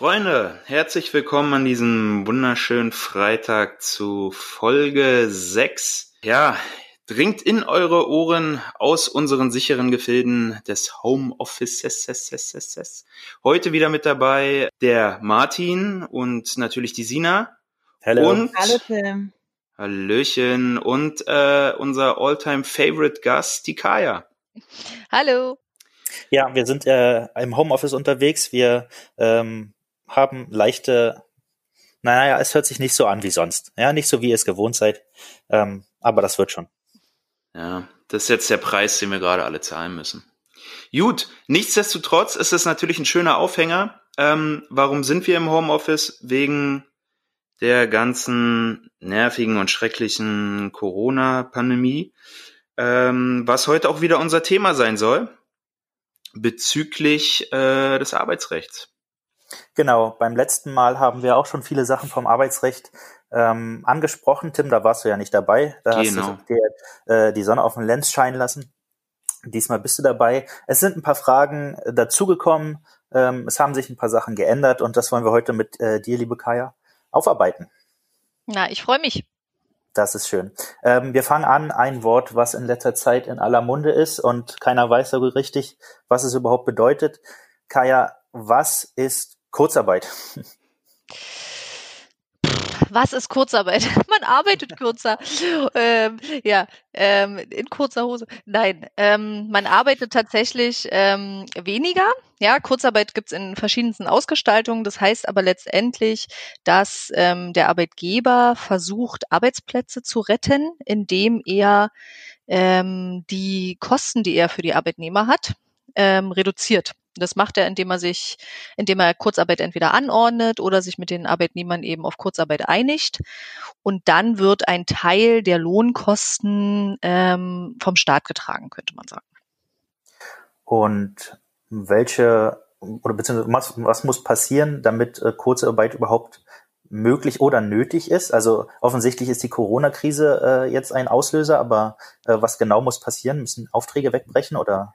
Freunde, herzlich willkommen an diesem wunderschönen Freitag zu Folge 6. Ja, dringt in eure Ohren aus unseren sicheren Gefilden des Homeoffices. Heute wieder mit dabei der Martin und natürlich die Sina. Hallo. Und Hallo Tim. Hallöchen und äh, unser Alltime Favorite Gast, die Kaya. Hallo. Ja, wir sind äh, im Homeoffice unterwegs. Wir ähm, haben leichte, naja, es hört sich nicht so an wie sonst. Ja, nicht so wie ihr es gewohnt seid. Ähm, aber das wird schon. Ja, das ist jetzt der Preis, den wir gerade alle zahlen müssen. Gut, nichtsdestotrotz ist es natürlich ein schöner Aufhänger. Ähm, warum sind wir im Homeoffice? Wegen der ganzen nervigen und schrecklichen Corona-Pandemie, ähm, was heute auch wieder unser Thema sein soll, bezüglich äh, des Arbeitsrechts. Genau, beim letzten Mal haben wir auch schon viele Sachen vom Arbeitsrecht ähm, angesprochen. Tim, da warst du ja nicht dabei. Da Genau. hast du dir äh, die Sonne auf den Lenz scheinen lassen. Diesmal bist du dabei. Es sind ein paar Fragen äh, dazugekommen. Ähm, es haben sich ein paar Sachen geändert und das wollen wir heute mit äh, dir, liebe Kaya, aufarbeiten. Na, ich freue mich. Das ist schön. Ähm, wir fangen an, ein Wort, was in letzter Zeit in aller Munde ist und keiner weiß so richtig, was es überhaupt bedeutet. Kaya, was ist Kurzarbeit? Was ist Kurzarbeit? Man arbeitet kürzer. ähm, ja, ähm, in kurzer Hose. Nein, ähm, man arbeitet tatsächlich ähm, weniger. Ja, Kurzarbeit gibt's in verschiedensten Ausgestaltungen. Das heißt aber letztendlich, dass ähm, der Arbeitgeber versucht, Arbeitsplätze zu retten, indem er ähm, die Kosten, die er für die Arbeitnehmer hat, ähm, reduziert. Das macht er, indem er sich, indem er Kurzarbeit entweder anordnet oder sich mit den Arbeitnehmern eben auf Kurzarbeit einigt. Und dann wird ein Teil der Lohnkosten ähm, vom Staat getragen, könnte man sagen. Und welche oder beziehungsweise was, was muss passieren, damit äh, Kurzarbeit überhaupt möglich oder nötig ist? Also offensichtlich ist die Corona-Krise äh, jetzt ein Auslöser, aber äh, was genau muss passieren? Müssen Aufträge wegbrechen oder?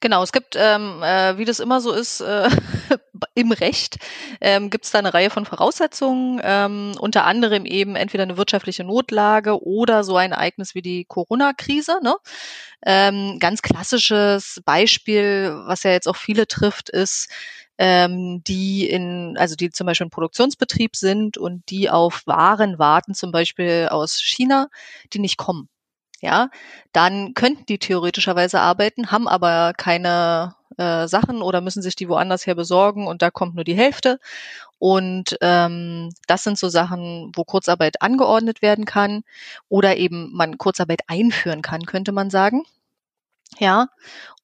Genau, es gibt, ähm, äh, wie das immer so ist, äh, im Recht, ähm, gibt es da eine Reihe von Voraussetzungen, ähm, unter anderem eben entweder eine wirtschaftliche Notlage oder so ein Ereignis wie die Corona-Krise. Ne? Ähm, ganz klassisches Beispiel, was ja jetzt auch viele trifft, ist, ähm, die in, also die zum Beispiel im Produktionsbetrieb sind und die auf Waren warten, zum Beispiel aus China, die nicht kommen. Ja, dann könnten die theoretischerweise arbeiten, haben aber keine äh, Sachen oder müssen sich die woanders her besorgen und da kommt nur die Hälfte. Und ähm, das sind so Sachen, wo Kurzarbeit angeordnet werden kann oder eben man Kurzarbeit einführen kann, könnte man sagen. Ja,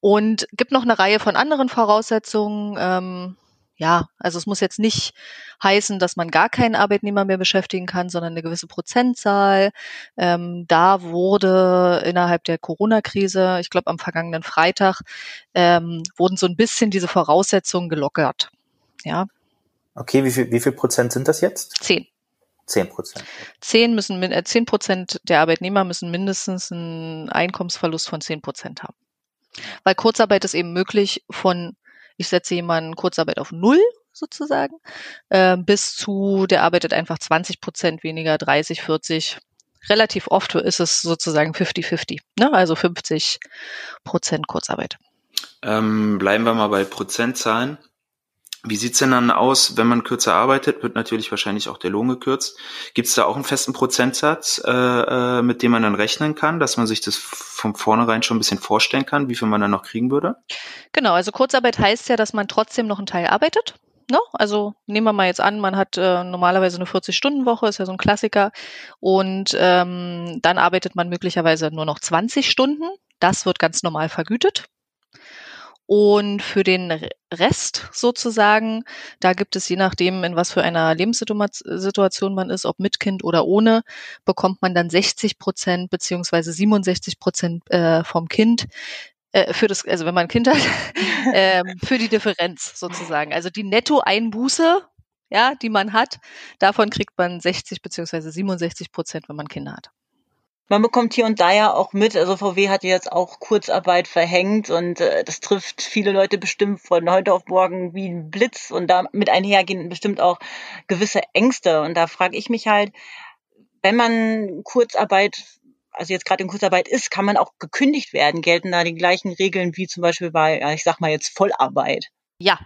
und gibt noch eine Reihe von anderen Voraussetzungen. Ähm, ja, also es muss jetzt nicht heißen, dass man gar keinen Arbeitnehmer mehr beschäftigen kann, sondern eine gewisse Prozentzahl. Ähm, da wurde innerhalb der Corona-Krise, ich glaube am vergangenen Freitag, ähm, wurden so ein bisschen diese Voraussetzungen gelockert. Ja, Okay, wie viel, wie viel Prozent sind das jetzt? zehn. Zehn Prozent. Zehn müssen, äh, zehn Prozent der Arbeitnehmer müssen mindestens einen Einkommensverlust von zehn Prozent haben. Weil Kurzarbeit ist eben möglich von, ich setze jemanden Kurzarbeit auf Null sozusagen, äh, bis zu, der arbeitet einfach 20 Prozent weniger, 30, 40. Relativ oft ist es sozusagen 50-50, ne? also 50 Prozent Kurzarbeit. Ähm, bleiben wir mal bei Prozentzahlen. Wie sieht's denn dann aus, wenn man kürzer arbeitet, wird natürlich wahrscheinlich auch der Lohn gekürzt. Gibt's da auch einen festen Prozentsatz, äh, äh, mit dem man dann rechnen kann, dass man sich das von vornherein schon ein bisschen vorstellen kann, wie viel man dann noch kriegen würde? Genau, also Kurzarbeit heißt ja, dass man trotzdem noch einen Teil arbeitet. Ne? Also nehmen wir mal jetzt an, man hat äh, normalerweise eine 40-Stunden-Woche, ist ja so ein Klassiker. Und ähm, dann arbeitet man möglicherweise nur noch 20 Stunden. Das wird ganz normal vergütet. Und für den Rest sozusagen, da gibt es je nachdem, in was für einer Lebenssituation man ist, ob mit Kind oder ohne, bekommt man dann 60 Prozent beziehungsweise 67 Prozent äh, vom Kind äh, für das, also wenn man ein Kind hat, äh, für die Differenz sozusagen. Also die Nettoeinbuße, ja, die man hat, davon kriegt man 60 beziehungsweise 67 Prozent, wenn man Kinder hat man bekommt hier und da ja auch mit, also VW hat jetzt auch Kurzarbeit verhängt und äh, das trifft viele Leute bestimmt von heute auf morgen wie ein Blitz und damit einhergehen bestimmt auch gewisse Ängste. Und da frage ich mich halt, wenn man Kurzarbeit, also jetzt gerade in Kurzarbeit ist, kann man auch gekündigt werden? Gelten da die gleichen Regeln wie zum Beispiel bei, ich sag mal jetzt Vollarbeit? Ja,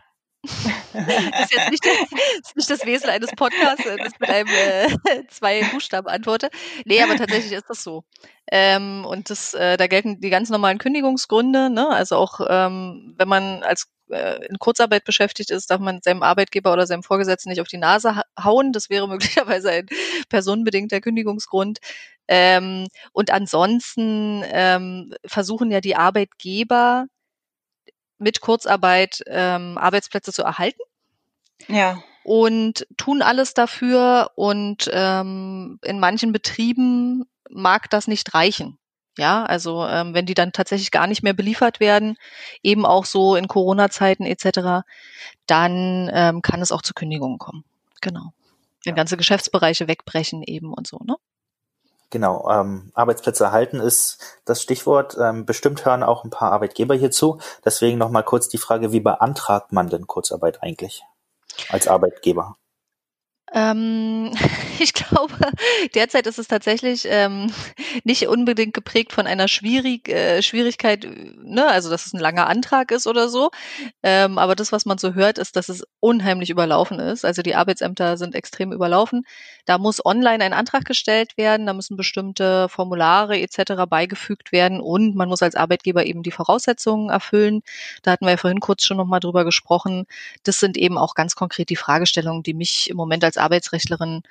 das ist jetzt nicht das, nicht das Wesen eines Podcasts, das mit einem äh, zwei Buchstaben antworte. Nee, aber tatsächlich ist das so. Ähm, und das, äh, da gelten die ganz normalen Kündigungsgründe. Ne? Also auch ähm, wenn man als äh, in Kurzarbeit beschäftigt ist, darf man seinem Arbeitgeber oder seinem Vorgesetzten nicht auf die Nase hauen. Das wäre möglicherweise ein personenbedingter Kündigungsgrund. Ähm, und ansonsten ähm, versuchen ja die Arbeitgeber mit Kurzarbeit ähm, Arbeitsplätze zu erhalten. Ja. Und tun alles dafür und ähm, in manchen Betrieben mag das nicht reichen. Ja, also ähm, wenn die dann tatsächlich gar nicht mehr beliefert werden, eben auch so in Corona-Zeiten etc., dann ähm, kann es auch zu Kündigungen kommen. Genau. Wenn ja. ganze Geschäftsbereiche wegbrechen eben und so, ne? Genau, ähm, Arbeitsplätze erhalten ist das Stichwort. Ähm, bestimmt hören auch ein paar Arbeitgeber hierzu. Deswegen nochmal kurz die Frage, wie beantragt man denn Kurzarbeit eigentlich als Arbeitgeber? Ähm, ich glaube, derzeit ist es tatsächlich ähm, nicht unbedingt geprägt von einer Schwierig, äh, Schwierigkeit, ne, also dass es ein langer Antrag ist oder so. Ähm, aber das, was man so hört, ist, dass es unheimlich überlaufen ist. Also die Arbeitsämter sind extrem überlaufen. Da muss online ein Antrag gestellt werden, da müssen bestimmte Formulare etc. beigefügt werden und man muss als Arbeitgeber eben die Voraussetzungen erfüllen. Da hatten wir ja vorhin kurz schon nochmal drüber gesprochen. Das sind eben auch ganz konkret die Fragestellungen, die mich im Moment als Arbeitsrechtlerin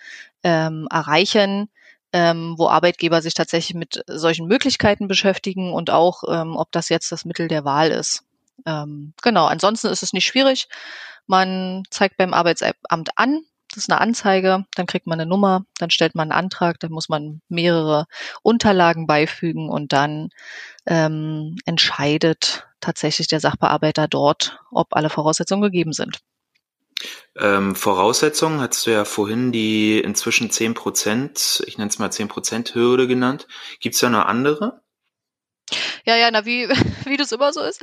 ähm, erreichen, ähm, wo Arbeitgeber sich tatsächlich mit solchen Möglichkeiten beschäftigen und auch, ähm, ob das jetzt das Mittel der Wahl ist. Ähm, genau, ansonsten ist es nicht schwierig. Man zeigt beim Arbeitsamt an, das ist eine Anzeige, dann kriegt man eine Nummer, dann stellt man einen Antrag, dann muss man mehrere Unterlagen beifügen und dann ähm, entscheidet tatsächlich der Sachbearbeiter dort, ob alle Voraussetzungen gegeben sind. Ähm, Voraussetzungen hattest du ja vorhin die inzwischen 10 Prozent, ich nenne es mal 10 Prozent Hürde genannt. Gibt es da noch andere? Ja, ja, na, wie, wie das immer so ist.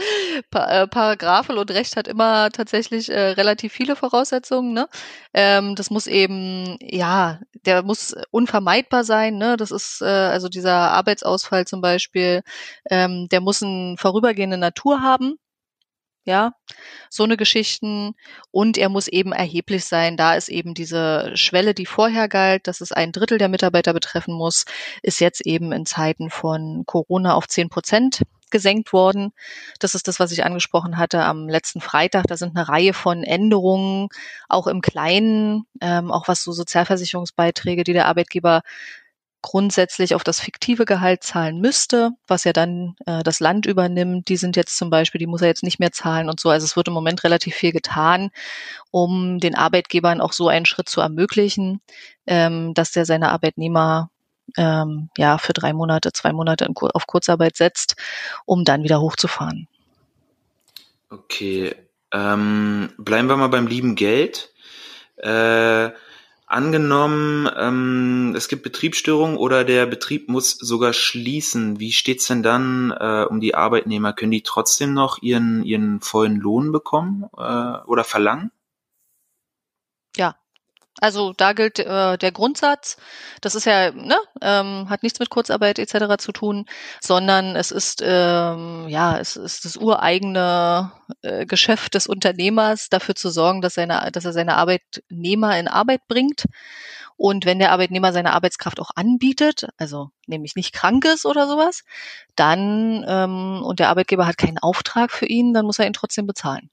Pa äh, Paragraphe und Recht hat immer tatsächlich äh, relativ viele Voraussetzungen. Ne? Ähm, das muss eben, ja, der muss unvermeidbar sein. Ne? Das ist äh, also dieser Arbeitsausfall zum Beispiel, ähm, der muss eine vorübergehende Natur haben ja, so eine Geschichten. Und er muss eben erheblich sein. Da ist eben diese Schwelle, die vorher galt, dass es ein Drittel der Mitarbeiter betreffen muss, ist jetzt eben in Zeiten von Corona auf zehn Prozent gesenkt worden. Das ist das, was ich angesprochen hatte am letzten Freitag. Da sind eine Reihe von Änderungen, auch im Kleinen, ähm, auch was so Sozialversicherungsbeiträge, die der Arbeitgeber grundsätzlich auf das fiktive Gehalt zahlen müsste, was ja dann äh, das Land übernimmt. Die sind jetzt zum Beispiel, die muss er jetzt nicht mehr zahlen und so. Also es wird im Moment relativ viel getan, um den Arbeitgebern auch so einen Schritt zu ermöglichen, ähm, dass der seine Arbeitnehmer ähm, ja für drei Monate, zwei Monate in, auf Kurzarbeit setzt, um dann wieder hochzufahren. Okay, ähm, bleiben wir mal beim lieben Geld. Äh, Angenommen, ähm, es gibt Betriebsstörungen oder der Betrieb muss sogar schließen. Wie steht's denn dann äh, um die Arbeitnehmer? Können die trotzdem noch ihren, ihren vollen Lohn bekommen äh, oder verlangen? Ja, also da gilt äh, der Grundsatz, das ist ja, ne, ähm, hat nichts mit Kurzarbeit etc. zu tun, sondern es ist ähm, ja, es ist das ureigene äh, Geschäft des Unternehmers, dafür zu sorgen, dass seine, dass er seine Arbeitnehmer in Arbeit bringt. Und wenn der Arbeitnehmer seine Arbeitskraft auch anbietet, also nämlich nicht krank ist oder sowas, dann ähm, und der Arbeitgeber hat keinen Auftrag für ihn, dann muss er ihn trotzdem bezahlen.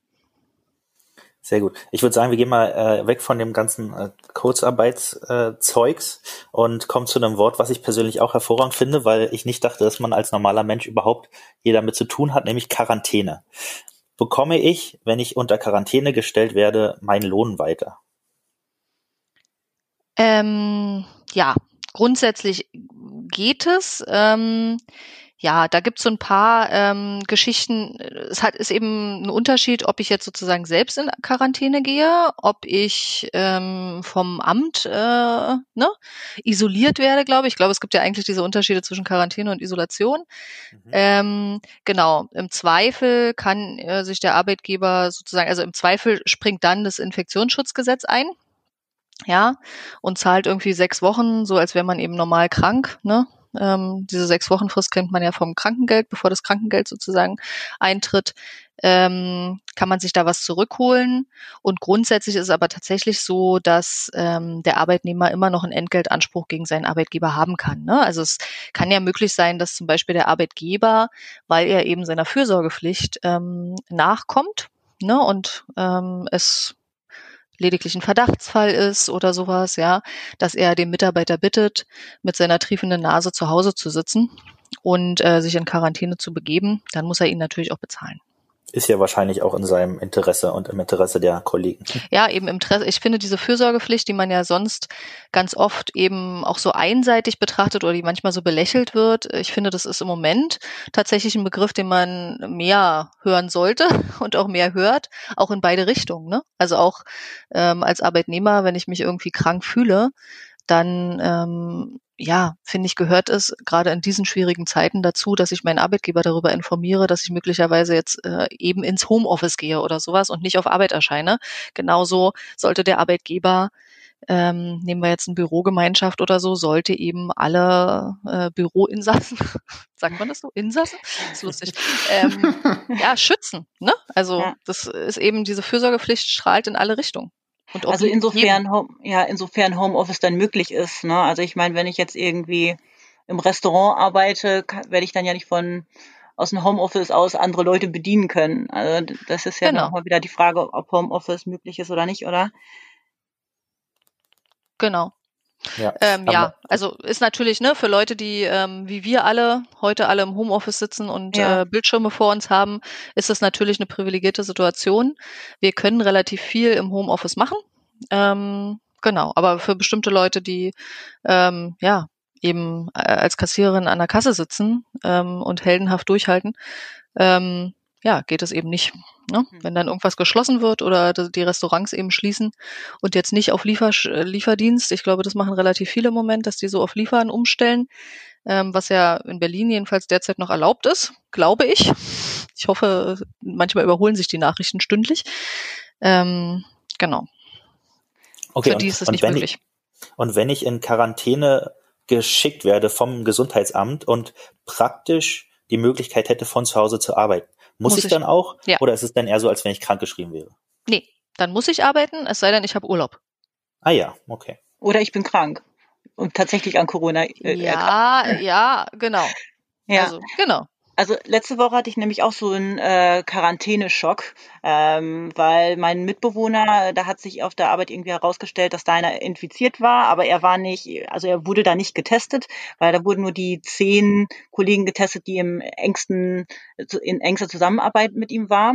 Sehr gut. Ich würde sagen, wir gehen mal äh, weg von dem ganzen äh, Kurzarbeitszeugs äh, und kommen zu einem Wort, was ich persönlich auch hervorragend finde, weil ich nicht dachte, dass man als normaler Mensch überhaupt hier damit zu tun hat, nämlich Quarantäne. bekomme ich, wenn ich unter Quarantäne gestellt werde, meinen Lohn weiter? Ähm, ja, grundsätzlich geht es. Ähm, ja, da gibt's so ein paar ähm, Geschichten. Es hat ist eben ein Unterschied, ob ich jetzt sozusagen selbst in Quarantäne gehe, ob ich ähm, vom Amt äh, ne, isoliert werde, glaube ich. Ich glaube, es gibt ja eigentlich diese Unterschiede zwischen Quarantäne und Isolation. Mhm. Ähm, genau, im Zweifel kann äh, sich der Arbeitgeber sozusagen, also im Zweifel springt dann das Infektionsschutzgesetz ein ja, und zahlt irgendwie sechs Wochen, so als wäre man eben normal krank, ne? Ähm, diese sechs Wochen Frist kennt man ja vom Krankengeld, bevor das Krankengeld sozusagen eintritt. Ähm, kann man sich da was zurückholen. Und grundsätzlich ist es aber tatsächlich so, dass ähm, der Arbeitnehmer immer noch einen Entgeltanspruch gegen seinen Arbeitgeber haben kann. Ne? Also es kann ja möglich sein, dass zum Beispiel der Arbeitgeber, weil er eben seiner Fürsorgepflicht ähm, nachkommt ne, und ähm, es lediglich ein Verdachtsfall ist oder sowas, ja, dass er den Mitarbeiter bittet, mit seiner triefenden Nase zu Hause zu sitzen und äh, sich in Quarantäne zu begeben, dann muss er ihn natürlich auch bezahlen ist ja wahrscheinlich auch in seinem Interesse und im Interesse der Kollegen. Ja, eben im Interesse. Ich finde diese Fürsorgepflicht, die man ja sonst ganz oft eben auch so einseitig betrachtet oder die manchmal so belächelt wird, ich finde, das ist im Moment tatsächlich ein Begriff, den man mehr hören sollte und auch mehr hört, auch in beide Richtungen. Ne? Also auch ähm, als Arbeitnehmer, wenn ich mich irgendwie krank fühle, dann ähm, ja, finde ich, gehört es gerade in diesen schwierigen Zeiten dazu, dass ich meinen Arbeitgeber darüber informiere, dass ich möglicherweise jetzt äh, eben ins Homeoffice gehe oder sowas und nicht auf Arbeit erscheine. Genauso sollte der Arbeitgeber ähm, nehmen wir jetzt eine Bürogemeinschaft oder so, sollte eben alle äh, Büroinsassen, sagt man das so, Insassen? Das ist lustig, ähm, ja, schützen. Ne? Also ja. das ist eben, diese Fürsorgepflicht strahlt in alle Richtungen also insofern, Home, ja, insofern Homeoffice dann möglich ist. Ne? Also ich meine, wenn ich jetzt irgendwie im Restaurant arbeite, werde ich dann ja nicht von aus dem Homeoffice aus andere Leute bedienen können. Also das ist ja genau. nochmal wieder die Frage, ob Homeoffice möglich ist oder nicht, oder? Genau. Ja, ähm, ja, also ist natürlich ne für Leute, die ähm, wie wir alle heute alle im Homeoffice sitzen und ja. äh, Bildschirme vor uns haben, ist das natürlich eine privilegierte Situation. Wir können relativ viel im Homeoffice machen. Ähm, genau, aber für bestimmte Leute, die ähm, ja eben äh, als Kassiererin an der Kasse sitzen ähm, und heldenhaft durchhalten, ähm, ja, geht es eben nicht. Ne? Mhm. Wenn dann irgendwas geschlossen wird oder die Restaurants eben schließen und jetzt nicht auf Liefer äh, Lieferdienst, ich glaube, das machen relativ viele im Moment, dass die so auf Liefern umstellen, ähm, was ja in Berlin jedenfalls derzeit noch erlaubt ist, glaube ich. Ich hoffe, manchmal überholen sich die Nachrichten stündlich. Ähm, genau. Okay, Für die ist es nicht möglich. Ich, und wenn ich in Quarantäne geschickt werde vom Gesundheitsamt und praktisch die Möglichkeit hätte, von zu Hause zu arbeiten, muss, muss ich, ich, dann auch? Ja. Oder ist es dann eher so, als wenn ich krankgeschrieben wäre? Nee, dann muss ich arbeiten, es sei denn, ich habe Urlaub. Ah ja, okay. Oder ich bin krank und tatsächlich an Corona. Äh, ja, ja, genau. Ja. Also, genau. Also letzte Woche hatte ich nämlich auch so einen äh, Quarantäneschock, ähm, weil mein Mitbewohner, da hat sich auf der Arbeit irgendwie herausgestellt, dass da einer infiziert war, aber er war nicht, also er wurde da nicht getestet, weil da wurden nur die zehn Kollegen getestet, die im engsten, in engster Zusammenarbeit mit ihm war.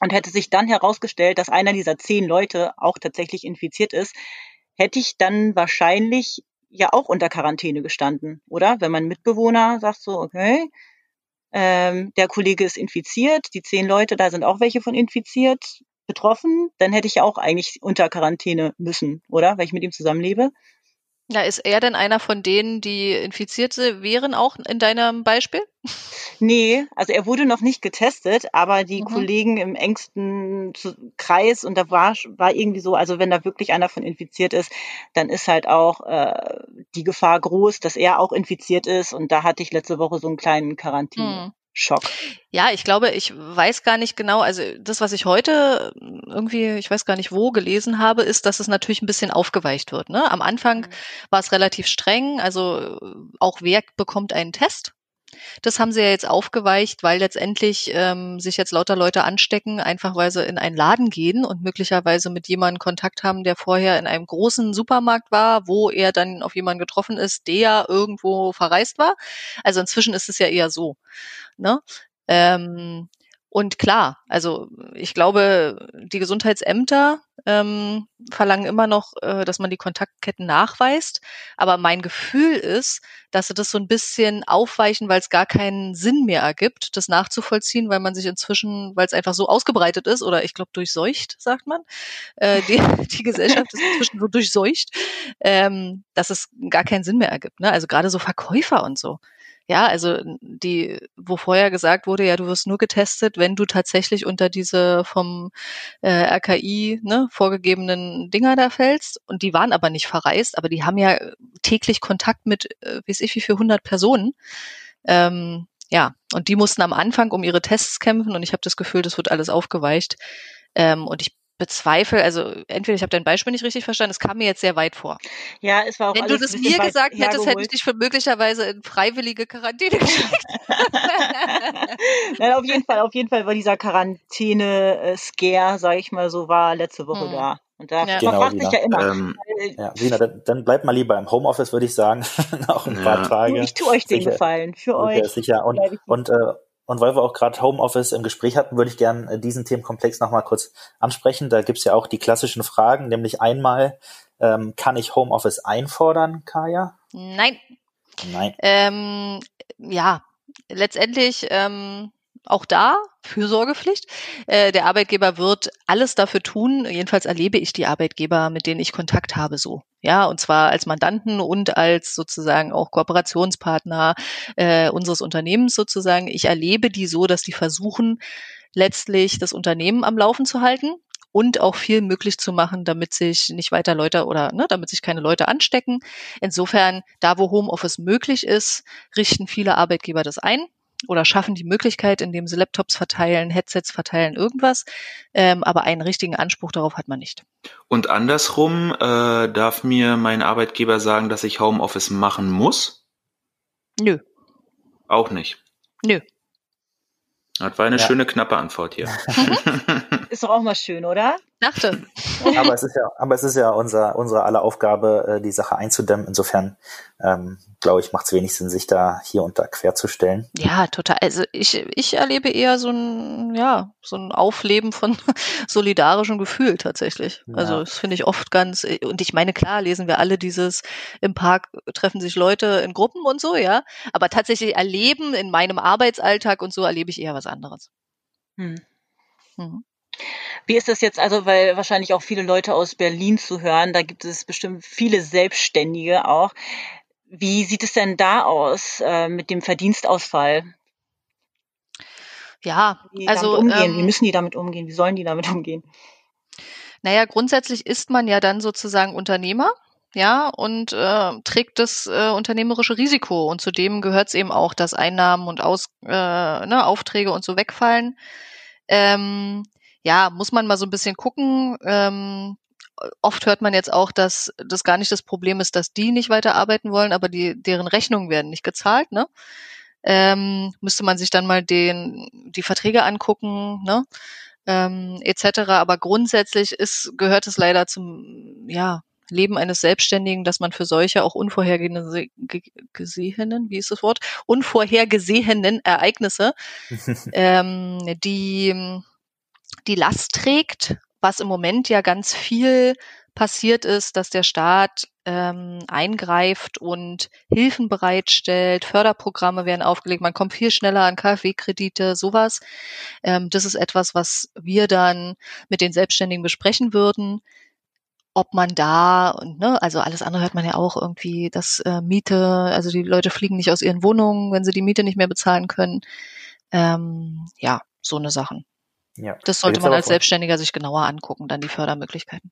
Und hätte sich dann herausgestellt, dass einer dieser zehn Leute auch tatsächlich infiziert ist, hätte ich dann wahrscheinlich ja auch unter Quarantäne gestanden, oder? Wenn mein Mitbewohner sagt so, okay, ähm, der Kollege ist infiziert, die zehn Leute, da sind auch welche von infiziert, betroffen, dann hätte ich ja auch eigentlich unter Quarantäne müssen, oder? Weil ich mit ihm zusammenlebe. Ja, ist er denn einer von denen, die infiziert wären, auch in deinem Beispiel? Nee, also er wurde noch nicht getestet, aber die mhm. Kollegen im engsten Kreis und da war, war irgendwie so, also wenn da wirklich einer von infiziert ist, dann ist halt auch äh, die Gefahr groß, dass er auch infiziert ist und da hatte ich letzte Woche so einen kleinen Quarantäne. Mhm. Schock. Ja, ich glaube, ich weiß gar nicht genau, also das, was ich heute irgendwie, ich weiß gar nicht wo, gelesen habe, ist, dass es natürlich ein bisschen aufgeweicht wird. Ne? Am Anfang mhm. war es relativ streng, also auch wer bekommt einen Test? Das haben sie ja jetzt aufgeweicht, weil letztendlich ähm, sich jetzt lauter Leute anstecken, einfach weil sie in einen Laden gehen und möglicherweise mit jemandem Kontakt haben, der vorher in einem großen Supermarkt war, wo er dann auf jemanden getroffen ist, der irgendwo verreist war. Also inzwischen ist es ja eher so. Ne? Ähm, Und klar, also ich glaube, die Gesundheitsämter ähm, verlangen immer noch, äh, dass man die Kontaktketten nachweist. Aber mein Gefühl ist, dass sie das so ein bisschen aufweichen, weil es gar keinen Sinn mehr ergibt, das nachzuvollziehen, weil man sich inzwischen, weil es einfach so ausgebreitet ist oder ich glaube durchseucht, sagt man. Äh, die, die Gesellschaft ist inzwischen so durchseucht, ähm, dass es gar keinen Sinn mehr ergibt. Ne? Also gerade so Verkäufer und so. Ja, also die, wo vorher gesagt wurde, ja, du wirst nur getestet, wenn du tatsächlich unter diese vom äh, RKI ne, vorgegebenen Dinger da fällst. Und die waren aber nicht verreist, aber die haben ja täglich Kontakt mit, äh, weiß ich wie viel, 100 Personen. Ähm, ja, und die mussten am Anfang um ihre Tests kämpfen und ich habe das Gefühl, das wird alles aufgeweicht. Ähm, und ich bezweifle, also entweder ich habe dein Beispiel nicht richtig verstanden, es kam mir jetzt sehr weit vor. Ja, es war auch Wenn du das mir gesagt hättest, hätte ich dich für möglicherweise in freiwillige Quarantäne geschickt. Nein, auf jeden Fall, auf jeden Fall war dieser Quarantäne-Scare, sage ich mal so, war letzte Woche hm. da. Und da ja. genau, sich ja immer. Ähm, ja, Sina, dann, dann bleibt mal lieber im Homeoffice, würde ich sagen, noch ein ja. paar Tage. Ich tue euch den sicher, Gefallen, für okay, euch. Sicher. Und, und äh, und weil wir auch gerade Homeoffice im Gespräch hatten, würde ich gerne äh, diesen Themenkomplex nochmal kurz ansprechen. Da gibt's ja auch die klassischen Fragen, nämlich einmal, ähm, kann ich Homeoffice einfordern, Kaya? Nein. Nein. Ähm, ja, letztendlich ähm, auch da Fürsorgepflicht. Äh, der Arbeitgeber wird alles dafür tun, jedenfalls erlebe ich die Arbeitgeber, mit denen ich Kontakt habe, so. Ja, und zwar als Mandanten und als sozusagen auch Kooperationspartner äh, unseres Unternehmens sozusagen. Ich erlebe die so, dass die versuchen, letztlich das Unternehmen am Laufen zu halten und auch viel möglich zu machen, damit sich nicht weiter Leute oder ne, damit sich keine Leute anstecken. Insofern, da wo Homeoffice möglich ist, richten viele Arbeitgeber das ein oder schaffen die Möglichkeit, indem sie Laptops verteilen, Headsets verteilen, irgendwas. Ähm, aber einen richtigen Anspruch darauf hat man nicht. Und andersrum äh, darf mir mein Arbeitgeber sagen, dass ich Homeoffice machen muss? Nö. Auch nicht. Nö. Das war eine ja. schöne, knappe Antwort hier. Ist doch auch mal schön, oder? Dachte. aber es ist ja, aber es ist ja unser, unsere aller Aufgabe, äh, die Sache einzudämmen. Insofern, ähm, glaube ich, macht es wenig Sinn, sich da hier und da querzustellen. Ja, total. Also ich, ich erlebe eher so ein, ja, so ein Aufleben von solidarischem Gefühl tatsächlich. Ja. Also das finde ich oft ganz, und ich meine, klar, lesen wir alle dieses, im Park treffen sich Leute in Gruppen und so, ja. Aber tatsächlich erleben in meinem Arbeitsalltag und so erlebe ich eher was anderes. Hm. Hm. Wie ist das jetzt also, weil wahrscheinlich auch viele Leute aus Berlin zu hören, da gibt es bestimmt viele Selbstständige auch. Wie sieht es denn da aus äh, mit dem Verdienstausfall? Ja, Wie also umgehen? Wie ähm müssen die damit umgehen? Wie sollen die damit umgehen? naja, grundsätzlich ist man ja dann sozusagen Unternehmer, ja, und äh, trägt das äh, unternehmerische Risiko. Und zudem gehört es eben auch, dass Einnahmen und Aus, äh, ne, Aufträge und so wegfallen. Ähm, ja, muss man mal so ein bisschen gucken. Ähm, oft hört man jetzt auch, dass das gar nicht das Problem ist, dass die nicht weiter arbeiten wollen, aber die, deren Rechnungen werden nicht gezahlt, ne? Ähm, müsste man sich dann mal den, die Verträge angucken, ne? Ähm, etc. Aber grundsätzlich ist, gehört es leider zum, ja, Leben eines Selbstständigen, dass man für solche auch unvorhergesehenen, wie ist das Wort? Unvorhergesehenen Ereignisse, ähm, die die Last trägt, was im Moment ja ganz viel passiert ist, dass der Staat ähm, eingreift und Hilfen bereitstellt, Förderprogramme werden aufgelegt, man kommt viel schneller an KfW-Kredite, sowas. Ähm, das ist etwas, was wir dann mit den Selbstständigen besprechen würden ob man da und ne, also alles andere hört man ja auch irgendwie, dass äh, Miete, also die Leute fliegen nicht aus ihren Wohnungen, wenn sie die Miete nicht mehr bezahlen können. Ähm, ja, so eine Sachen. Ja. Das sollte da man als Selbstständiger sich genauer angucken, dann die Fördermöglichkeiten.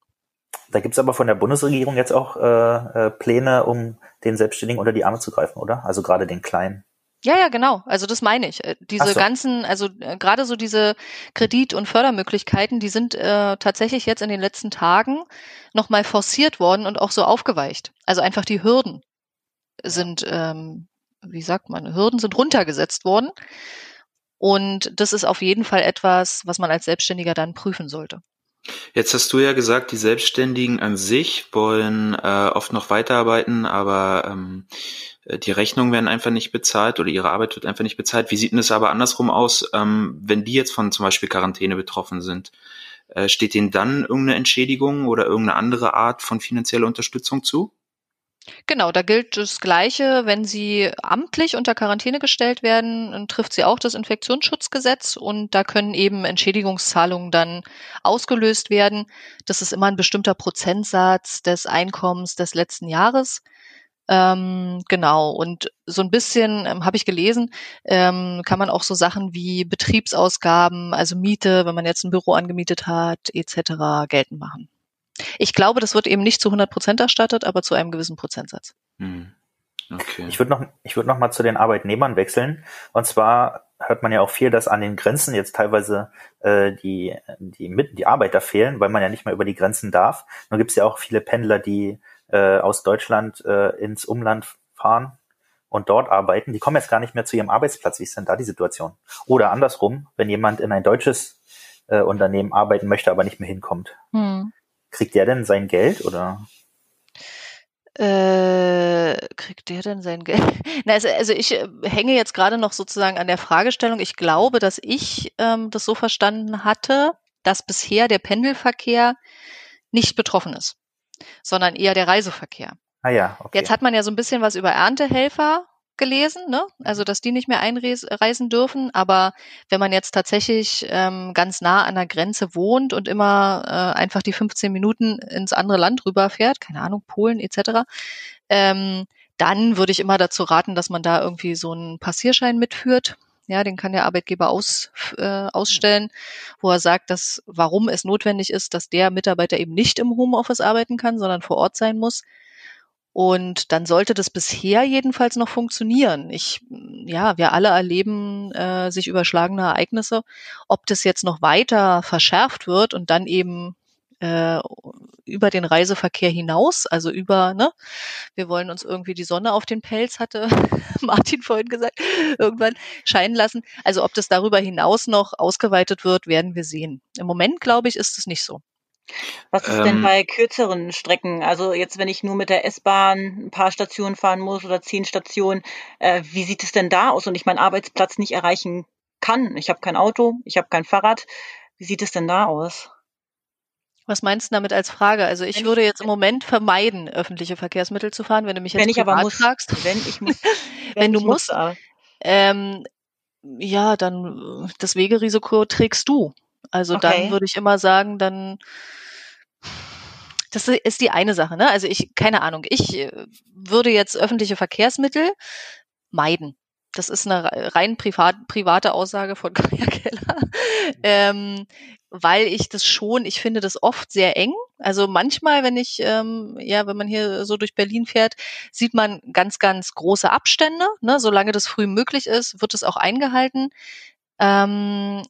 Da gibt's aber von der Bundesregierung jetzt auch äh, äh, Pläne, um den Selbstständigen unter die Arme zu greifen, oder? Also gerade den Kleinen. Ja, ja, genau. Also das meine ich. Äh, diese so. ganzen, also äh, gerade so diese Kredit- und Fördermöglichkeiten, die sind äh, tatsächlich jetzt in den letzten Tagen nochmal forciert worden und auch so aufgeweicht. Also einfach die Hürden sind, ähm, wie sagt man, Hürden sind runtergesetzt worden. Und das ist auf jeden Fall etwas, was man als Selbstständiger dann prüfen sollte. Jetzt hast du ja gesagt, die Selbstständigen an sich wollen äh, oft noch weiterarbeiten, aber ähm, äh, die Rechnungen werden einfach nicht bezahlt oder ihre Arbeit wird einfach nicht bezahlt. Wie sieht denn das aber andersrum aus, ähm, wenn die jetzt von zum Beispiel Quarantäne betroffen sind? Äh, steht denen dann irgendeine Entschädigung oder irgendeine andere Art von finanzieller Unterstützung zu? Genau, da gilt das Gleiche. Wenn Sie amtlich unter Quarantäne gestellt werden, trifft Sie auch das Infektionsschutzgesetz und da können eben Entschädigungszahlungen dann ausgelöst werden. Das ist immer ein bestimmter Prozentsatz des Einkommens des letzten Jahres. Ähm, genau, und so ein bisschen ähm, habe ich gelesen, ähm, kann man auch so Sachen wie Betriebsausgaben, also Miete, wenn man jetzt ein Büro angemietet hat, etc. geltend machen. Ich glaube, das wird eben nicht zu 100 Prozent erstattet, aber zu einem gewissen Prozentsatz. Hm. Okay. Ich würde noch, ich würde noch mal zu den Arbeitnehmern wechseln. Und zwar hört man ja auch viel, dass an den Grenzen jetzt teilweise äh, die, die, die Arbeiter fehlen, weil man ja nicht mehr über die Grenzen darf. Nun gibt es ja auch viele Pendler, die äh, aus Deutschland äh, ins Umland fahren und dort arbeiten, die kommen jetzt gar nicht mehr zu ihrem Arbeitsplatz. Wie ist denn da die Situation? Oder andersrum, wenn jemand in ein deutsches äh, Unternehmen arbeiten möchte, aber nicht mehr hinkommt. Hm. Kriegt der denn sein Geld oder? Äh, kriegt der denn sein Geld? Na, also, also ich äh, hänge jetzt gerade noch sozusagen an der Fragestellung. Ich glaube, dass ich ähm, das so verstanden hatte, dass bisher der Pendelverkehr nicht betroffen ist sondern eher der Reiseverkehr. Ah ja, okay. Jetzt hat man ja so ein bisschen was über Erntehelfer gelesen, ne? Also dass die nicht mehr einreisen dürfen. Aber wenn man jetzt tatsächlich ähm, ganz nah an der Grenze wohnt und immer äh, einfach die 15 Minuten ins andere Land rüberfährt, keine Ahnung, Polen etc., ähm, dann würde ich immer dazu raten, dass man da irgendwie so einen Passierschein mitführt ja, den kann der Arbeitgeber aus, äh, ausstellen, wo er sagt, dass warum es notwendig ist, dass der Mitarbeiter eben nicht im Homeoffice arbeiten kann, sondern vor Ort sein muss. Und dann sollte das bisher jedenfalls noch funktionieren. Ich, ja, wir alle erleben äh, sich überschlagene Ereignisse. Ob das jetzt noch weiter verschärft wird und dann eben äh, über den Reiseverkehr hinaus, also über, ne, wir wollen uns irgendwie die Sonne auf den Pelz, hatte Martin vorhin gesagt, irgendwann scheinen lassen. Also ob das darüber hinaus noch ausgeweitet wird, werden wir sehen. Im Moment, glaube ich, ist es nicht so. Was ist ähm, denn bei kürzeren Strecken? Also jetzt, wenn ich nur mit der S-Bahn ein paar Stationen fahren muss oder zehn Stationen, äh, wie sieht es denn da aus und ich meinen Arbeitsplatz nicht erreichen kann? Ich habe kein Auto, ich habe kein Fahrrad. Wie sieht es denn da aus? Was meinst du damit als Frage? Also ich wenn würde jetzt im Moment vermeiden, öffentliche Verkehrsmittel zu fahren, wenn du mich jetzt wenn ich aber muss, fragst. Wenn ich muss. wenn, wenn du musst. Muss, ähm, ja, dann das Wegerisiko trägst du. Also okay. dann würde ich immer sagen, dann das ist die eine Sache, ne? Also ich, keine Ahnung, ich äh, würde jetzt öffentliche Verkehrsmittel meiden. Das ist eine rein privat, private Aussage von Kaya Keller. Ähm, weil ich das schon, ich finde das oft sehr eng. Also manchmal, wenn ich, ähm, ja, wenn man hier so durch Berlin fährt, sieht man ganz, ganz große Abstände. Ne? Solange das früh möglich ist, wird es auch eingehalten. Ähm,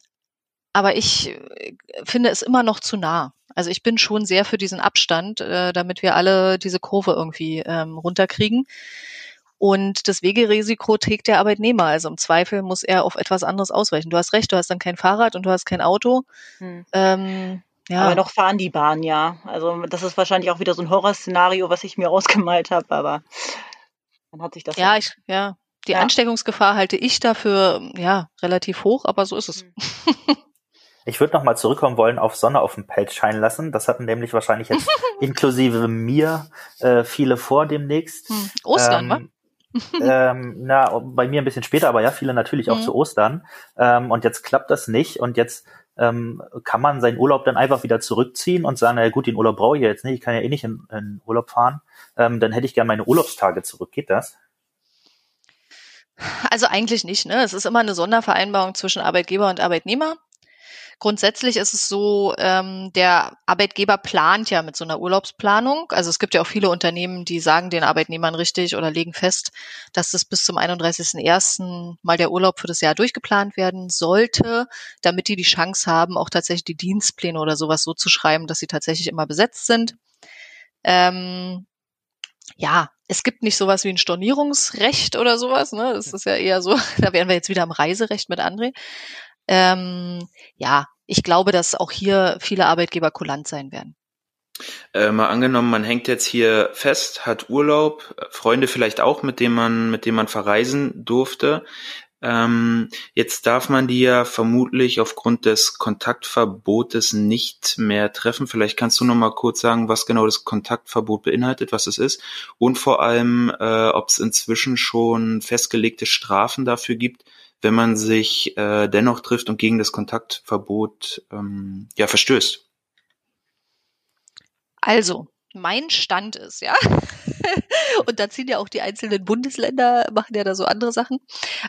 aber ich äh, finde es immer noch zu nah. Also ich bin schon sehr für diesen Abstand, äh, damit wir alle diese Kurve irgendwie ähm, runterkriegen. Und das Wegerisiko trägt der Arbeitnehmer. Also im Zweifel muss er auf etwas anderes ausweichen. Du hast recht, du hast dann kein Fahrrad und du hast kein Auto. Hm. Ähm, ja. Aber noch fahren die Bahnen ja. Also das ist wahrscheinlich auch wieder so ein Horrorszenario, was ich mir ausgemalt habe, aber dann hat sich das. Ja, ich, ja. Die ja. Ansteckungsgefahr halte ich dafür ja relativ hoch, aber so ist es. Hm. Ich würde nochmal zurückkommen wollen auf Sonne auf dem Pelz scheinen lassen. Das hatten nämlich wahrscheinlich jetzt inklusive mir äh, viele vor demnächst. Hm. Ostern, ähm, ähm, na, bei mir ein bisschen später, aber ja, viele natürlich auch mhm. zu Ostern. Ähm, und jetzt klappt das nicht und jetzt ähm, kann man seinen Urlaub dann einfach wieder zurückziehen und sagen, na gut, den Urlaub brauche ich jetzt nicht, ich kann ja eh nicht in, in Urlaub fahren. Ähm, dann hätte ich gerne meine Urlaubstage zurück. Geht das? Also eigentlich nicht. Ne? Es ist immer eine Sondervereinbarung zwischen Arbeitgeber und Arbeitnehmer. Grundsätzlich ist es so, ähm, der Arbeitgeber plant ja mit so einer Urlaubsplanung. Also es gibt ja auch viele Unternehmen, die sagen den Arbeitnehmern richtig oder legen fest, dass das bis zum 31.01. mal der Urlaub für das Jahr durchgeplant werden sollte, damit die die Chance haben, auch tatsächlich die Dienstpläne oder sowas so zu schreiben, dass sie tatsächlich immer besetzt sind. Ähm, ja, es gibt nicht sowas wie ein Stornierungsrecht oder sowas. Ne? Das ist ja eher so, da wären wir jetzt wieder am Reiserecht mit André. Ähm, ja, ich glaube, dass auch hier viele Arbeitgeber kulant sein werden. Äh, mal angenommen, man hängt jetzt hier fest, hat Urlaub, Freunde vielleicht auch, mit denen man, mit denen man verreisen durfte. Ähm, jetzt darf man die ja vermutlich aufgrund des Kontaktverbotes nicht mehr treffen. Vielleicht kannst du noch mal kurz sagen, was genau das Kontaktverbot beinhaltet, was es ist und vor allem, äh, ob es inzwischen schon festgelegte Strafen dafür gibt, wenn man sich äh, dennoch trifft und gegen das Kontaktverbot ähm, ja verstößt. Also, mein Stand ist, ja. und da ziehen ja auch die einzelnen Bundesländer, machen ja da so andere Sachen.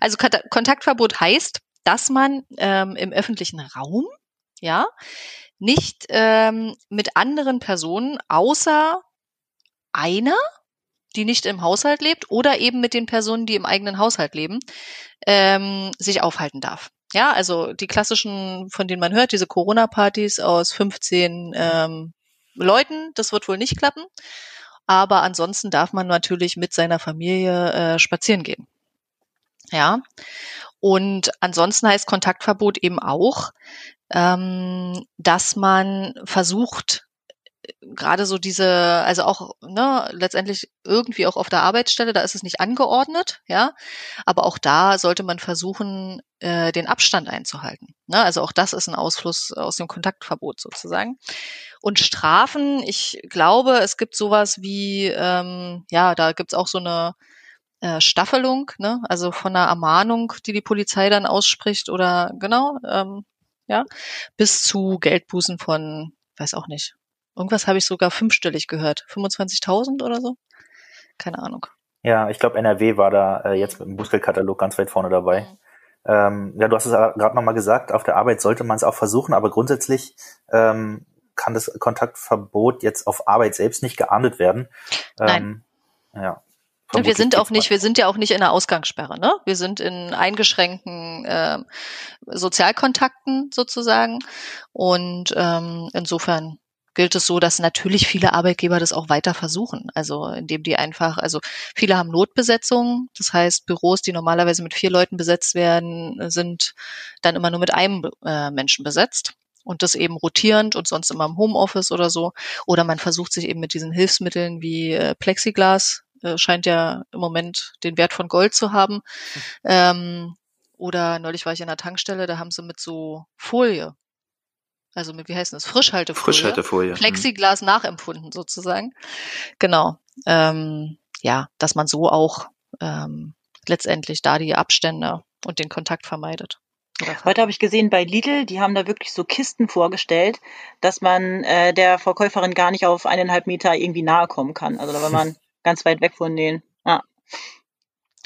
Also Kontaktverbot heißt, dass man ähm, im öffentlichen Raum, ja, nicht ähm, mit anderen Personen außer einer, die nicht im Haushalt lebt, oder eben mit den Personen, die im eigenen Haushalt leben, ähm, sich aufhalten darf. Ja, also die klassischen, von denen man hört, diese Corona-Partys aus 15 ähm, Leuten, das wird wohl nicht klappen. Aber ansonsten darf man natürlich mit seiner Familie äh, spazieren gehen. Ja. Und ansonsten heißt Kontaktverbot eben auch, ähm, dass man versucht, gerade so diese, also auch ne, letztendlich irgendwie auch auf der Arbeitsstelle, da ist es nicht angeordnet, ja, aber auch da sollte man versuchen, äh, den Abstand einzuhalten. Ne? Also auch das ist ein Ausfluss aus dem Kontaktverbot sozusagen. Und Strafen, ich glaube, es gibt sowas wie, ähm, ja, da gibt's auch so eine äh, Staffelung, ne? also von einer Ermahnung, die die Polizei dann ausspricht oder genau, ähm, ja, bis zu Geldbußen von, weiß auch nicht, irgendwas habe ich sogar fünfstellig gehört, 25.000 oder so, keine Ahnung. Ja, ich glaube, NRW war da äh, jetzt mit dem Bußgeldkatalog ganz weit vorne dabei. Mhm. Ähm, ja, du hast es gerade nochmal gesagt, auf der Arbeit sollte man es auch versuchen, aber grundsätzlich ähm, kann das Kontaktverbot jetzt auf Arbeit selbst nicht geahndet werden. Nein. Ähm, ja. Und wir sind auch nicht, wir sind ja auch nicht in der Ausgangssperre, ne? Wir sind in eingeschränkten äh, Sozialkontakten sozusagen. Und ähm, insofern gilt es so, dass natürlich viele Arbeitgeber das auch weiter versuchen. Also indem die einfach, also viele haben Notbesetzungen, das heißt Büros, die normalerweise mit vier Leuten besetzt werden, sind dann immer nur mit einem äh, Menschen besetzt und das eben rotierend und sonst immer im Homeoffice oder so. Oder man versucht sich eben mit diesen Hilfsmitteln wie äh, Plexiglas, äh, scheint ja im Moment den Wert von Gold zu haben. Mhm. Ähm, oder neulich war ich an der Tankstelle, da haben sie mit so Folie, also mit, wie heißt das, Frischhaltefolie, Frischhaltefolie. Mhm. Plexiglas nachempfunden sozusagen. Genau. Ähm, ja, dass man so auch ähm, letztendlich da die Abstände und den Kontakt vermeidet. Heute habe ich gesehen bei Lidl, die haben da wirklich so Kisten vorgestellt, dass man äh, der Verkäuferin gar nicht auf eineinhalb Meter irgendwie nahe kommen kann. Also da war man ganz weit weg von denen. Ja.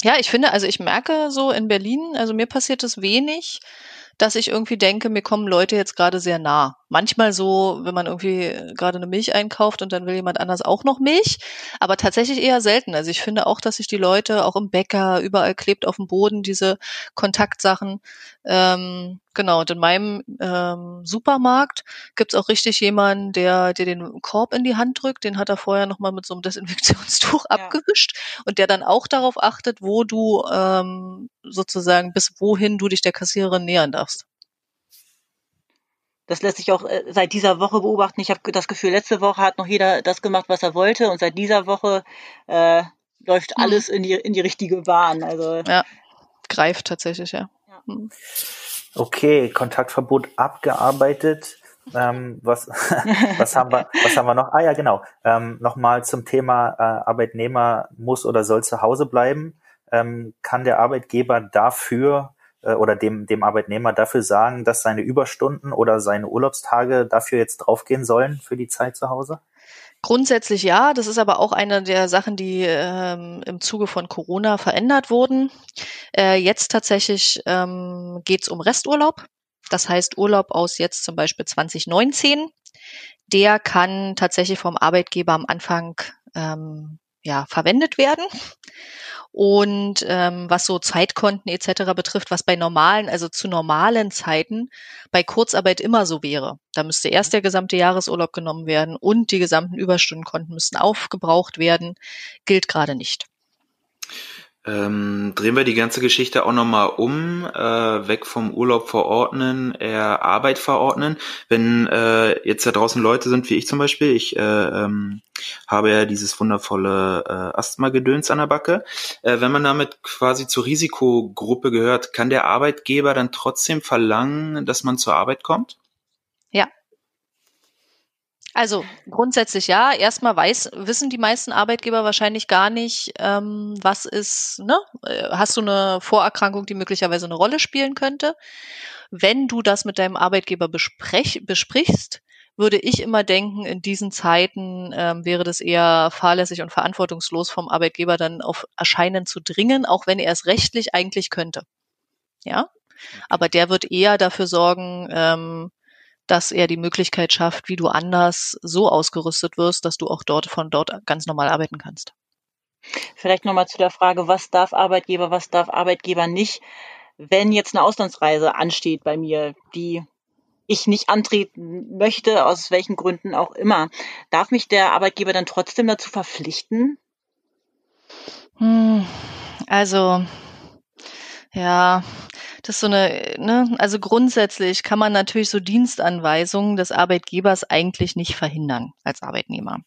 ja, ich finde, also ich merke so in Berlin, also mir passiert es wenig, dass ich irgendwie denke, mir kommen Leute jetzt gerade sehr nah. Manchmal so, wenn man irgendwie äh, gerade eine Milch einkauft und dann will jemand anders auch noch Milch, aber tatsächlich eher selten. Also ich finde auch, dass sich die Leute auch im Bäcker überall klebt auf dem Boden diese Kontaktsachen. Ähm, genau, und in meinem ähm, Supermarkt gibt's auch richtig jemanden, der dir den Korb in die Hand drückt. Den hat er vorher nochmal mit so einem Desinfektionstuch ja. abgewischt und der dann auch darauf achtet, wo du ähm, sozusagen bis wohin du dich der Kassiererin nähern darfst. Das lässt sich auch äh, seit dieser Woche beobachten. Ich habe das Gefühl, letzte Woche hat noch jeder das gemacht, was er wollte. Und seit dieser Woche äh, läuft mhm. alles in, die, in die richtige Bahn. Also, ja, greift tatsächlich, ja. ja. Mhm. Okay, Kontaktverbot abgearbeitet. Ähm, was, was, haben wir, was haben wir noch? Ah ja, genau. Ähm, Nochmal zum Thema äh, Arbeitnehmer muss oder soll zu Hause bleiben. Ähm, kann der Arbeitgeber dafür äh, oder dem, dem Arbeitnehmer dafür sagen, dass seine Überstunden oder seine Urlaubstage dafür jetzt draufgehen sollen für die Zeit zu Hause? Grundsätzlich ja, das ist aber auch eine der Sachen, die ähm, im Zuge von Corona verändert wurden. Äh, jetzt tatsächlich ähm, geht es um Resturlaub. Das heißt Urlaub aus jetzt zum Beispiel 2019. Der kann tatsächlich vom Arbeitgeber am Anfang ähm, ja, verwendet werden. Und ähm, was so Zeitkonten etc. betrifft, was bei normalen, also zu normalen Zeiten bei Kurzarbeit immer so wäre. Da müsste erst der gesamte Jahresurlaub genommen werden und die gesamten Überstundenkonten müssten aufgebraucht werden, gilt gerade nicht. Ähm, drehen wir die ganze Geschichte auch nochmal um, äh, weg vom Urlaub verordnen, eher Arbeit verordnen. Wenn äh, jetzt da draußen Leute sind, wie ich zum Beispiel, ich äh, ähm, habe ja dieses wundervolle äh, Asthma-Gedöns an der Backe. Äh, wenn man damit quasi zur Risikogruppe gehört, kann der Arbeitgeber dann trotzdem verlangen, dass man zur Arbeit kommt? Ja, also grundsätzlich ja. Erstmal weiß, wissen die meisten Arbeitgeber wahrscheinlich gar nicht, ähm, was ist, ne? Äh, hast du eine Vorerkrankung, die möglicherweise eine Rolle spielen könnte? Wenn du das mit deinem Arbeitgeber besprech, besprichst, würde ich immer denken, in diesen Zeiten ähm, wäre das eher fahrlässig und verantwortungslos vom Arbeitgeber dann auf Erscheinen zu dringen, auch wenn er es rechtlich eigentlich könnte. Ja, aber der wird eher dafür sorgen, ähm, dass er die Möglichkeit schafft, wie du anders so ausgerüstet wirst, dass du auch dort von dort ganz normal arbeiten kannst. Vielleicht nochmal zu der Frage, was darf Arbeitgeber, was darf Arbeitgeber nicht? Wenn jetzt eine Auslandsreise ansteht bei mir, die ich nicht antreten möchte, aus welchen Gründen auch immer, darf mich der Arbeitgeber dann trotzdem dazu verpflichten? Hm, also, ja, das ist so eine, ne, also grundsätzlich kann man natürlich so Dienstanweisungen des Arbeitgebers eigentlich nicht verhindern als Arbeitnehmer.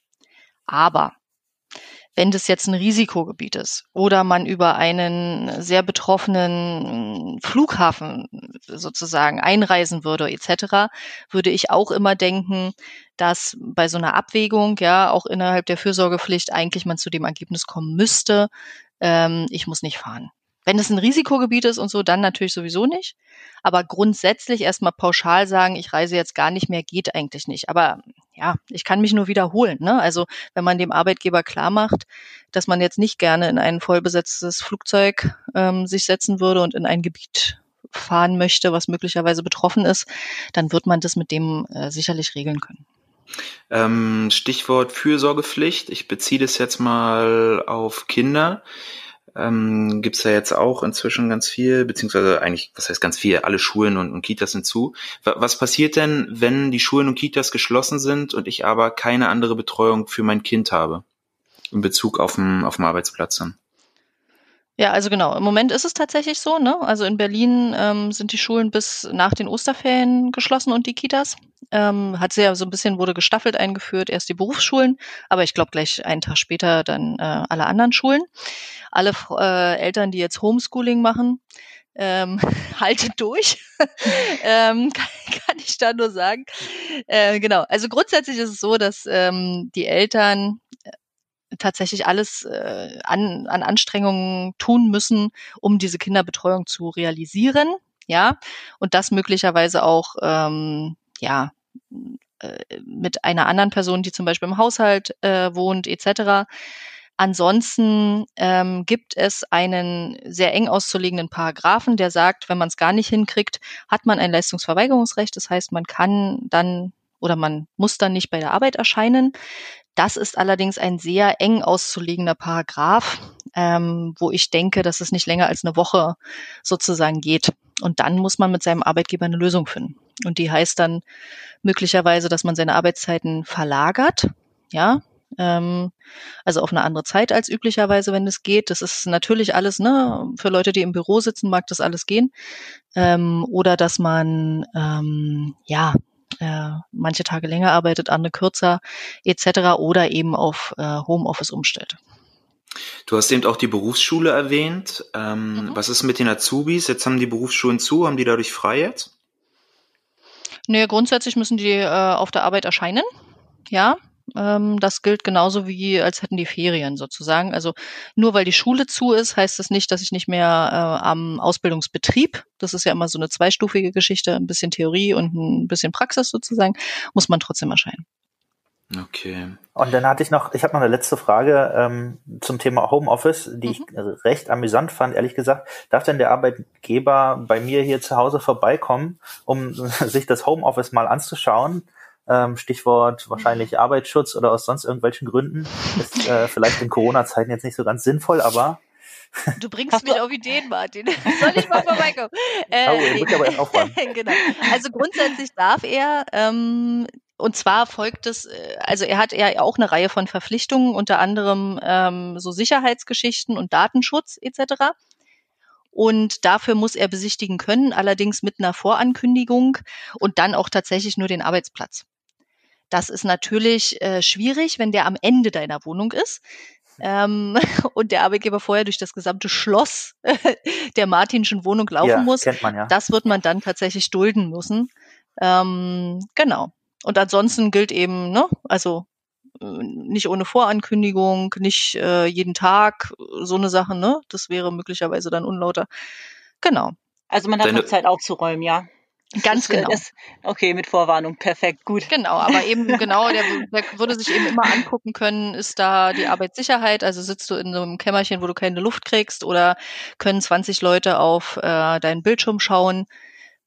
Aber wenn das jetzt ein Risikogebiet ist oder man über einen sehr betroffenen Flughafen sozusagen einreisen würde etc., würde ich auch immer denken, dass bei so einer Abwägung ja auch innerhalb der Fürsorgepflicht eigentlich man zu dem Ergebnis kommen müsste, ähm, ich muss nicht fahren. Wenn es ein Risikogebiet ist und so, dann natürlich sowieso nicht. Aber grundsätzlich erstmal pauschal sagen, ich reise jetzt gar nicht mehr, geht eigentlich nicht. Aber ja, ich kann mich nur wiederholen. Ne? Also wenn man dem Arbeitgeber klar macht, dass man jetzt nicht gerne in ein vollbesetztes Flugzeug ähm, sich setzen würde und in ein Gebiet fahren möchte, was möglicherweise betroffen ist, dann wird man das mit dem äh, sicherlich regeln können. Ähm, Stichwort Fürsorgepflicht. Ich beziehe das jetzt mal auf Kinder ähm, gibt ja jetzt auch inzwischen ganz viel, beziehungsweise eigentlich, was heißt ganz viel, alle Schulen und, und Kitas sind zu. Was passiert denn, wenn die Schulen und Kitas geschlossen sind und ich aber keine andere Betreuung für mein Kind habe? In Bezug auf dem, auf dem Arbeitsplatz dann? Ja, also genau. Im Moment ist es tatsächlich so. Ne? Also in Berlin ähm, sind die Schulen bis nach den Osterferien geschlossen und die Kitas. Ähm, hat sehr so ein bisschen wurde gestaffelt eingeführt. Erst die Berufsschulen, aber ich glaube gleich einen Tag später dann äh, alle anderen Schulen. Alle äh, Eltern, die jetzt Homeschooling machen, ähm, haltet durch, ähm, kann, kann, ich da nur sagen. Äh, genau, also grundsätzlich ist es so, dass ähm, die Eltern tatsächlich alles äh, an, an Anstrengungen tun müssen, um diese Kinderbetreuung zu realisieren. Ja, und das möglicherweise auch, ähm, ja, äh, mit einer anderen Person, die zum Beispiel im Haushalt äh, wohnt, etc. Ansonsten ähm, gibt es einen sehr eng auszulegenden Paragraphen, der sagt, wenn man es gar nicht hinkriegt, hat man ein Leistungsverweigerungsrecht. Das heißt, man kann dann oder man muss dann nicht bei der Arbeit erscheinen. Das ist allerdings ein sehr eng auszulegender Paragraph, ähm, wo ich denke, dass es nicht länger als eine Woche sozusagen geht. Und dann muss man mit seinem Arbeitgeber eine Lösung finden. Und die heißt dann möglicherweise, dass man seine Arbeitszeiten verlagert. Ja, ähm, also auf eine andere Zeit als üblicherweise, wenn es geht. Das ist natürlich alles, ne, für Leute, die im Büro sitzen, mag das alles gehen. Ähm, oder dass man ähm, ja äh, manche Tage länger arbeitet, andere kürzer etc. oder eben auf äh, Homeoffice umstellt. Du hast eben auch die Berufsschule erwähnt. Ähm, mhm. Was ist mit den Azubis? Jetzt haben die Berufsschulen zu, haben die dadurch frei jetzt? Nee, grundsätzlich müssen die äh, auf der Arbeit erscheinen. Ja, ähm, das gilt genauso wie, als hätten die Ferien sozusagen. Also nur weil die Schule zu ist, heißt das nicht, dass ich nicht mehr äh, am Ausbildungsbetrieb, das ist ja immer so eine zweistufige Geschichte, ein bisschen Theorie und ein bisschen Praxis sozusagen, muss man trotzdem erscheinen. Okay. Und dann hatte ich noch, ich habe noch eine letzte Frage ähm, zum Thema Homeoffice, die mhm. ich recht amüsant fand, ehrlich gesagt. Darf denn der Arbeitgeber bei mir hier zu Hause vorbeikommen, um sich das Homeoffice mal anzuschauen? Ähm, Stichwort wahrscheinlich mhm. Arbeitsschutz oder aus sonst irgendwelchen Gründen. Ist äh, vielleicht in Corona-Zeiten jetzt nicht so ganz sinnvoll, aber Du bringst mich auf Ideen, Martin. Soll ich mal vorbeikommen? Äh, oh, ich muss aber erst aufräumen. genau. Also grundsätzlich darf er, ähm, und zwar folgt es, äh, also er hat ja auch eine Reihe von Verpflichtungen, unter anderem ähm, so Sicherheitsgeschichten und Datenschutz etc. Und dafür muss er besichtigen können, allerdings mit einer Vorankündigung und dann auch tatsächlich nur den Arbeitsplatz. Das ist natürlich äh, schwierig, wenn der am Ende deiner Wohnung ist. Ähm, und der Arbeitgeber vorher durch das gesamte Schloss der Martinschen Wohnung laufen ja, muss. Kennt man, ja. Das wird man dann tatsächlich dulden müssen. Ähm, genau. Und ansonsten gilt eben, ne, also äh, nicht ohne Vorankündigung, nicht äh, jeden Tag, so eine Sache, ne? Das wäre möglicherweise dann unlauter. Genau. Also man hat Deine noch Zeit aufzuräumen, ja. Ganz genau. Das, okay, mit Vorwarnung, perfekt, gut. Genau, aber eben genau, der, der, würde sich eben immer angucken können, ist da die Arbeitssicherheit, also sitzt du in so einem Kämmerchen, wo du keine Luft kriegst oder können 20 Leute auf äh, deinen Bildschirm schauen,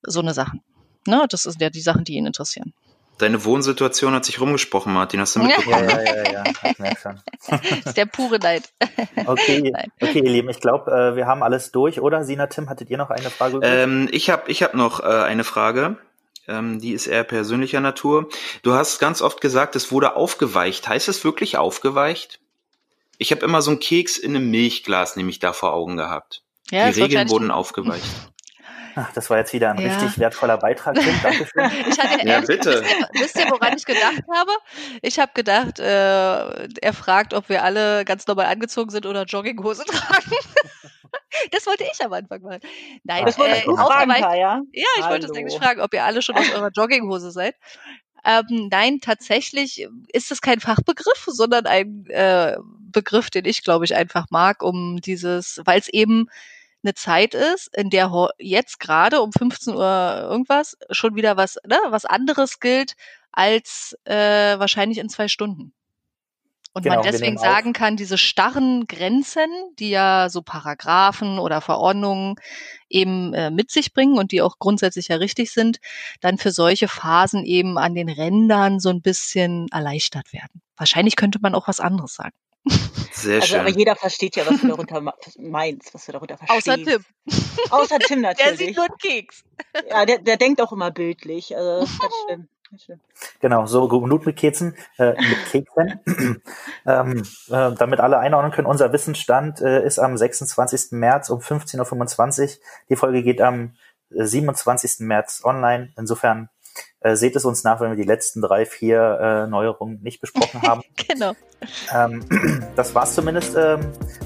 so eine Sachen. Ne, das sind ja die Sachen, die ihn interessieren. Deine Wohnsituation hat sich rumgesprochen, Martin. Hast du mitbekommen? Ja, ja, ja, ja. Ist der pure Neid. Okay, okay, ihr Lieben. Ich glaube, äh, wir haben alles durch, oder? Sina, Tim, hattet ihr noch eine Frage? Ähm, ich habe ich hab noch äh, eine Frage. Ähm, die ist eher persönlicher Natur. Du hast ganz oft gesagt, es wurde aufgeweicht. Heißt es wirklich aufgeweicht? Ich habe immer so einen Keks in einem Milchglas nämlich da vor Augen gehabt. Ja, die Regeln wurden aufgeweicht. Ach, das war jetzt wieder ein ja. richtig wertvoller Beitrag. Dankeschön. Ich hatte ja, bitte. Wisst ihr, woran ich gedacht habe? Ich habe gedacht, äh, er fragt, ob wir alle ganz normal angezogen sind oder Jogginghose tragen. Das wollte ich am Anfang mal. Nein, das wollte äh, ich fragen, ja? Ja, ich Hallo. wollte es eigentlich fragen, ob ihr alle schon aus eurer Jogginghose seid. Ähm, nein, tatsächlich ist es kein Fachbegriff, sondern ein äh, Begriff, den ich, glaube ich, einfach mag, um dieses, weil es eben eine Zeit ist, in der jetzt gerade um 15 Uhr irgendwas schon wieder was, ne, was anderes gilt als äh, wahrscheinlich in zwei Stunden. Und genau, man deswegen sagen kann, diese starren Grenzen, die ja so Paragraphen oder Verordnungen eben äh, mit sich bringen und die auch grundsätzlich ja richtig sind, dann für solche Phasen eben an den Rändern so ein bisschen erleichtert werden. Wahrscheinlich könnte man auch was anderes sagen. Sehr also, schön. Aber jeder versteht ja, was du darunter meinst, was du darunter verstehst. Außer Tim. Außer Tim natürlich. Der sieht nur einen Keks. Ja, der, der denkt auch immer bildlich. Also das ist schlimm. Genau, so genug mit Keksen, äh, mit Keksen. ähm, äh, damit alle einordnen können, unser Wissensstand äh, ist am 26. März um 15.25 Uhr. Die Folge geht am 27. März online. Insofern äh, seht es uns nach, wenn wir die letzten drei, vier äh, Neuerungen nicht besprochen haben. genau. Ähm, das war's zumindest ähm,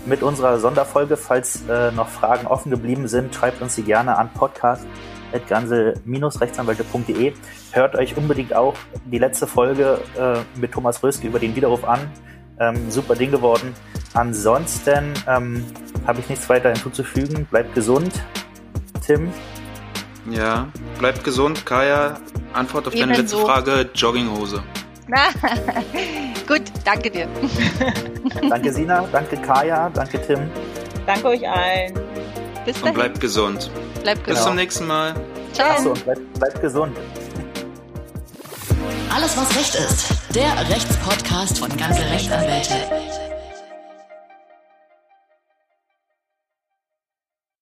mit unserer Sonderfolge. Falls äh, noch Fragen offen geblieben sind, schreibt uns sie gerne an podcast.gansel-rechtsanwälte.de. Hört euch unbedingt auch die letzte Folge äh, mit Thomas Röske über den Widerruf an. Ähm, super Ding geworden. Ansonsten ähm, habe ich nichts weiter hinzuzufügen. Bleibt gesund. Tim, ja, bleibt gesund. Kaya, Antwort auf deine letzte Frage, Jogginghose. Gut, danke dir. danke Sina, danke Kaya, danke Tim. Danke euch allen. Bis dahin. Und bleibt gesund. Bleibt gesund. Bis zum nächsten Mal. Ciao. Achso, bleibt, bleibt gesund. Alles, was Recht ist. Der Rechtspodcast von ganze Rechtsanwälte.